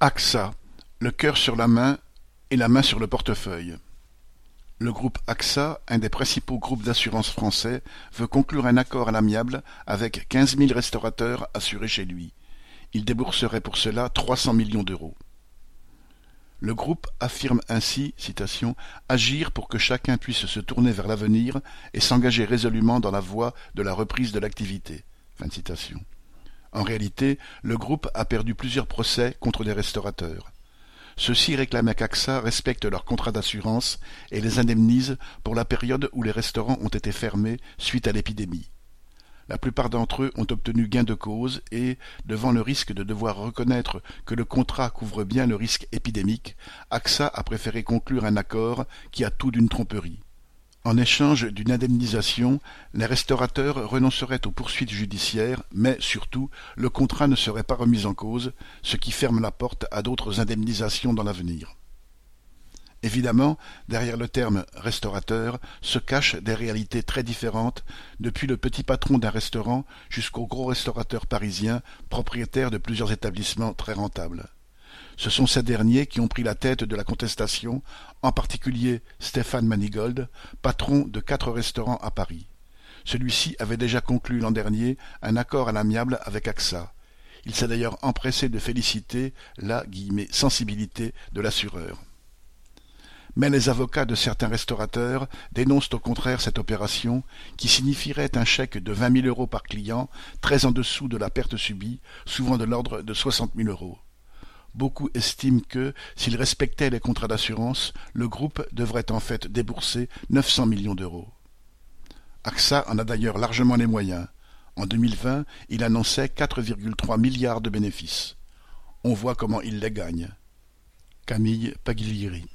AXA, le cœur sur la main et la main sur le portefeuille. Le groupe AXA, un des principaux groupes d'assurance français, veut conclure un accord à l'amiable avec quinze mille restaurateurs assurés chez lui. Il débourserait pour cela trois cents millions d'euros. Le groupe affirme ainsi agir pour que chacun puisse se tourner vers l'avenir et s'engager résolument dans la voie de la reprise de l'activité. En réalité, le groupe a perdu plusieurs procès contre des restaurateurs. Ceux-ci réclamaient qu'AXA respecte leur contrat d'assurance et les indemnise pour la période où les restaurants ont été fermés suite à l'épidémie. La plupart d'entre eux ont obtenu gain de cause et, devant le risque de devoir reconnaître que le contrat couvre bien le risque épidémique, AXA a préféré conclure un accord qui a tout d'une tromperie. En échange d'une indemnisation, les restaurateurs renonceraient aux poursuites judiciaires, mais surtout, le contrat ne serait pas remis en cause, ce qui ferme la porte à d'autres indemnisations dans l'avenir. Évidemment, derrière le terme restaurateur se cachent des réalités très différentes, depuis le petit patron d'un restaurant jusqu'au gros restaurateur parisien, propriétaire de plusieurs établissements très rentables. Ce sont ces derniers qui ont pris la tête de la contestation, en particulier Stéphane Manigold, patron de quatre restaurants à Paris. Celui-ci avait déjà conclu l'an dernier un accord à l'amiable avec AXA. Il s'est d'ailleurs empressé de féliciter la « sensibilité » de l'assureur. Mais les avocats de certains restaurateurs dénoncent au contraire cette opération, qui signifierait un chèque de vingt mille euros par client, très en dessous de la perte subie, souvent de l'ordre de soixante mille euros. Beaucoup estiment que, s'il respectait les contrats d'assurance, le groupe devrait en fait débourser neuf cents millions d'euros. AXA en a d'ailleurs largement les moyens. En 2020, il annonçait 4,3 milliards de bénéfices. On voit comment il les gagne. Camille Paglieri